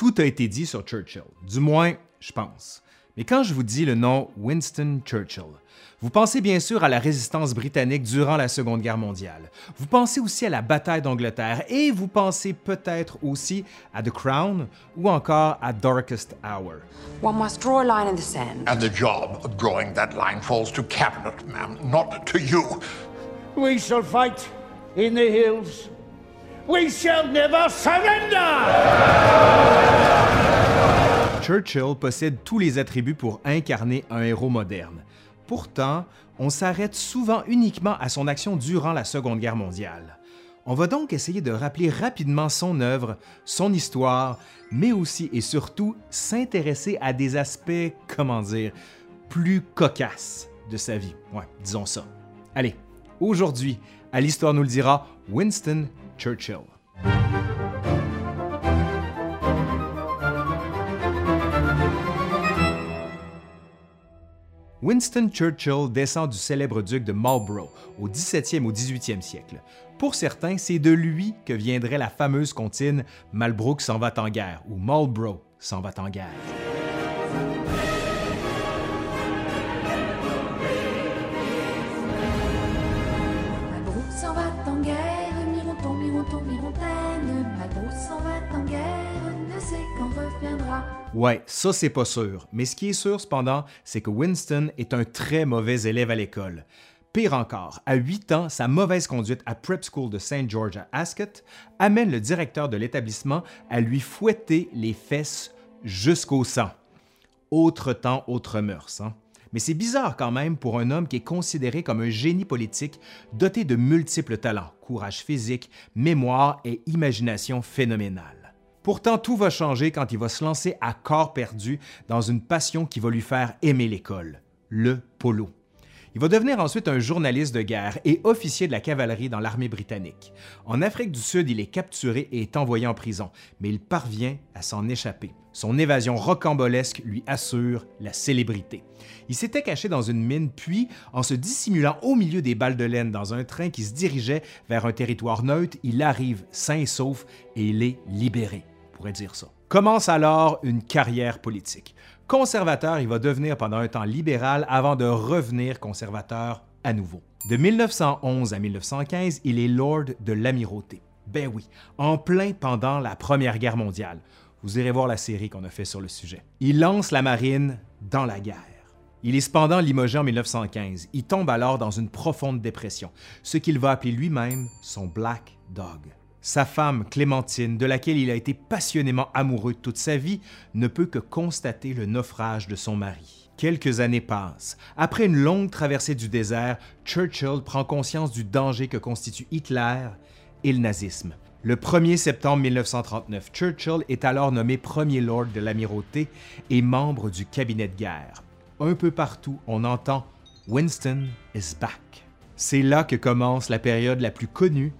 Tout a été dit sur Churchill, du moins, je pense. Mais quand je vous dis le nom Winston Churchill, vous pensez bien sûr à la résistance britannique durant la Seconde Guerre mondiale. Vous pensez aussi à la bataille d'Angleterre et vous pensez peut-être aussi à The Crown ou encore à Darkest Hour. One must draw a line in the sand. And the job of drawing that line falls to Cabinet, ma'am, not to you. We shall fight in the hills. We shall never surrender! Churchill possède tous les attributs pour incarner un héros moderne. Pourtant, on s'arrête souvent uniquement à son action durant la Seconde Guerre mondiale. On va donc essayer de rappeler rapidement son œuvre, son histoire, mais aussi et surtout s'intéresser à des aspects, comment dire, plus cocasses de sa vie. Ouais, disons ça. Allez, aujourd'hui, à l'Histoire nous le dira, Winston Churchill. Winston Churchill descend du célèbre duc de Marlborough au 17e au 18e siècle. Pour certains, c'est de lui que viendrait la fameuse comptine Malbrook s'en va en guerre ou Marlborough s'en va en guerre. Ouais, ça c'est pas sûr, mais ce qui est sûr cependant, c'est que Winston est un très mauvais élève à l'école. Pire encore, à 8 ans, sa mauvaise conduite à Prep School de St. George à Ascot amène le directeur de l'établissement à lui fouetter les fesses jusqu'au sang. Autre temps, autre mœurs. hein? Mais c'est bizarre quand même pour un homme qui est considéré comme un génie politique doté de multiples talents, courage physique, mémoire et imagination phénoménale. Pourtant, tout va changer quand il va se lancer à corps perdu dans une passion qui va lui faire aimer l'école, le polo. Il va devenir ensuite un journaliste de guerre et officier de la cavalerie dans l'armée britannique. En Afrique du Sud, il est capturé et est envoyé en prison, mais il parvient à s'en échapper. Son évasion rocambolesque lui assure la célébrité. Il s'était caché dans une mine, puis, en se dissimulant au milieu des balles de laine dans un train qui se dirigeait vers un territoire neutre, il arrive sain et sauf et il est libéré, pourrait dire ça. Commence alors une carrière politique. Conservateur, il va devenir pendant un temps libéral avant de revenir conservateur à nouveau. De 1911 à 1915, il est lord de l'amirauté. Ben oui, en plein pendant la Première Guerre mondiale. Vous irez voir la série qu'on a fait sur le sujet. Il lance la marine dans la guerre. Il est cependant limogé en 1915. Il tombe alors dans une profonde dépression, ce qu'il va appeler lui-même son Black Dog. Sa femme, Clémentine, de laquelle il a été passionnément amoureux toute sa vie, ne peut que constater le naufrage de son mari. Quelques années passent. Après une longue traversée du désert, Churchill prend conscience du danger que constituent Hitler et le nazisme. Le 1er septembre 1939, Churchill est alors nommé premier lord de l'amirauté et membre du cabinet de guerre. Un peu partout, on entend Winston is back. C'est là que commence la période la plus connue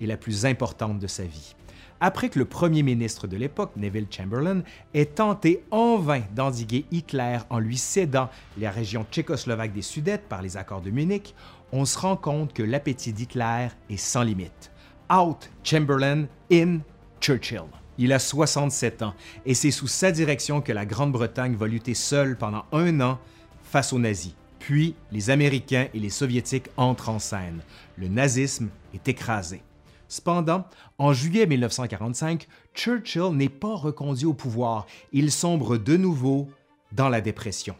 et la plus importante de sa vie. Après que le premier ministre de l'époque, Neville Chamberlain, ait tenté en vain d'endiguer Hitler en lui cédant la région tchécoslovaque des Sudètes par les accords de Munich, on se rend compte que l'appétit d'Hitler est sans limite. Out Chamberlain, in Churchill. Il a 67 ans et c'est sous sa direction que la Grande-Bretagne va lutter seule pendant un an face aux nazis. Puis les Américains et les Soviétiques entrent en scène. Le nazisme est écrasé. Cependant, en juillet 1945, Churchill n'est pas reconduit au pouvoir. Il sombre de nouveau dans la dépression.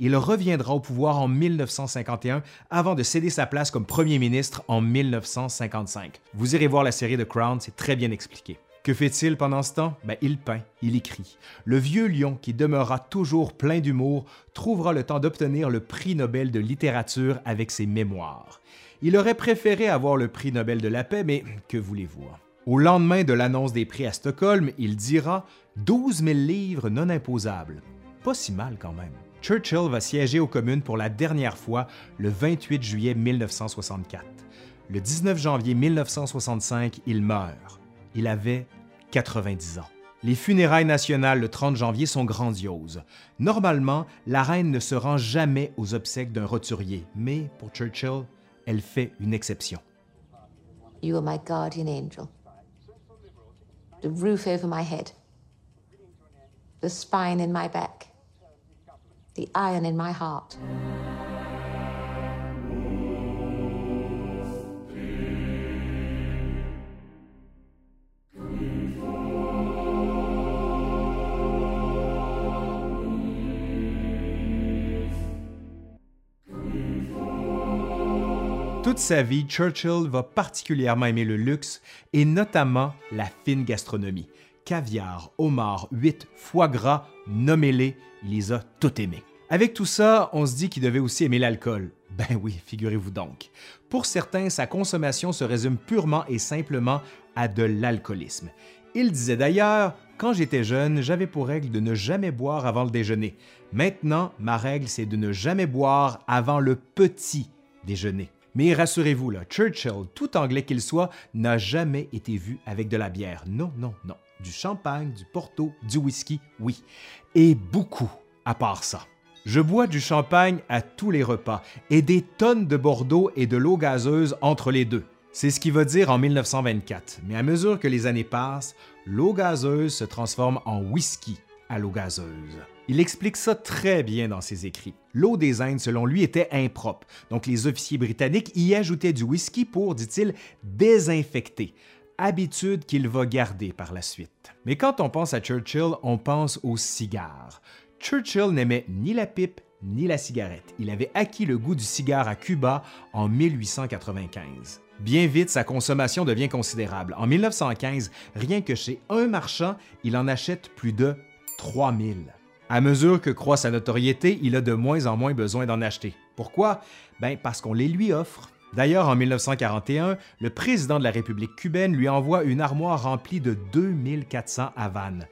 Il reviendra au pouvoir en 1951 avant de céder sa place comme premier ministre en 1955. Vous irez voir la série The Crown, c'est très bien expliqué. Que fait-il pendant ce temps? Ben, il peint, il écrit. Le vieux lion, qui demeurera toujours plein d'humour, trouvera le temps d'obtenir le prix Nobel de littérature avec ses mémoires. Il aurait préféré avoir le prix Nobel de la paix, mais que voulez-vous? hein? Au lendemain de l'annonce des prix à Stockholm, il dira 12 000 livres non imposables. Pas si mal quand même. Churchill va siéger aux communes pour la dernière fois le 28 juillet 1964. Le 19 janvier 1965, il meurt. Il avait 90 ans. Les funérailles nationales le 30 janvier sont grandioses. Normalement, la reine ne se rend jamais aux obsèques d'un roturier, mais pour Churchill, elle fait une exception. You are my guardian angel. The roof over my head. the spine in my back, the iron in my heart. Toute sa vie, Churchill va particulièrement aimer le luxe et notamment la fine gastronomie. Caviar, homard, huîtres, foie gras, nommez-les, il les a tout aimés. Avec tout ça, on se dit qu'il devait aussi aimer l'alcool. Ben oui, figurez-vous donc. Pour certains, sa consommation se résume purement et simplement à de l'alcoolisme. Il disait d'ailleurs Quand j'étais jeune, j'avais pour règle de ne jamais boire avant le déjeuner. Maintenant, ma règle, c'est de ne jamais boire avant le petit déjeuner. Mais rassurez-vous, Churchill, tout anglais qu'il soit, n'a jamais été vu avec de la bière. Non, non, non. Du champagne, du porto, du whisky, oui. Et beaucoup à part ça. Je bois du champagne à tous les repas et des tonnes de Bordeaux et de l'eau gazeuse entre les deux. C'est ce qu'il va dire en 1924. Mais à mesure que les années passent, l'eau gazeuse se transforme en whisky à l'eau gazeuse. Il explique ça très bien dans ses écrits. L'eau des Indes, selon lui, était impropre, donc les officiers britanniques y ajoutaient du whisky pour, dit-il, désinfecter, habitude qu'il va garder par la suite. Mais quand on pense à Churchill, on pense au cigare. Churchill n'aimait ni la pipe ni la cigarette. Il avait acquis le goût du cigare à Cuba en 1895. Bien vite, sa consommation devient considérable. En 1915, rien que chez un marchand, il en achète plus de 3000. À mesure que croît sa notoriété, il a de moins en moins besoin d'en acheter. Pourquoi? Ben parce qu'on les lui offre. D'ailleurs, en 1941, le président de la République cubaine lui envoie une armoire remplie de 2400 Havanes.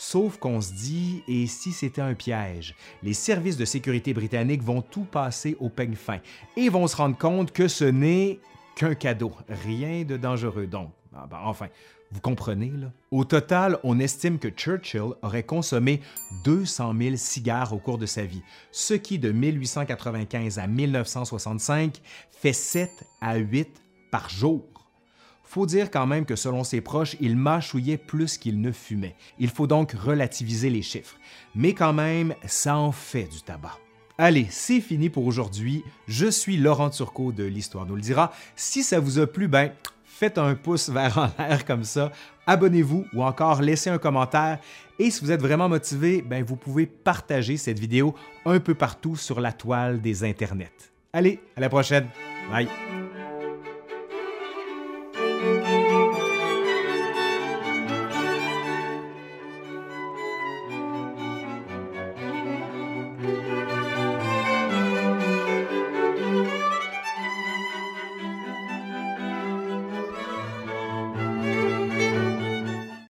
Sauf qu'on se dit, et si c'était un piège? Les services de sécurité britanniques vont tout passer au peigne fin et vont se rendre compte que ce n'est qu'un cadeau, rien de dangereux donc. Ah ben, enfin, vous comprenez? Au total, on estime que Churchill aurait consommé 200 000 cigares au cours de sa vie, ce qui, de 1895 à 1965, fait 7 à 8 par jour. Faut dire quand même que selon ses proches, il mâchouillait plus qu'il ne fumait. Il faut donc relativiser les chiffres. Mais quand même, ça en fait du tabac. Allez, c'est fini pour aujourd'hui. Je suis Laurent Turcot de l'Histoire nous le dira. Si ça vous a plu, ben faites un pouce vers en l'air comme ça, abonnez-vous ou encore laissez un commentaire. Et si vous êtes vraiment motivé, ben vous pouvez partager cette vidéo un peu partout sur la toile des internets. Allez, à la prochaine. Bye.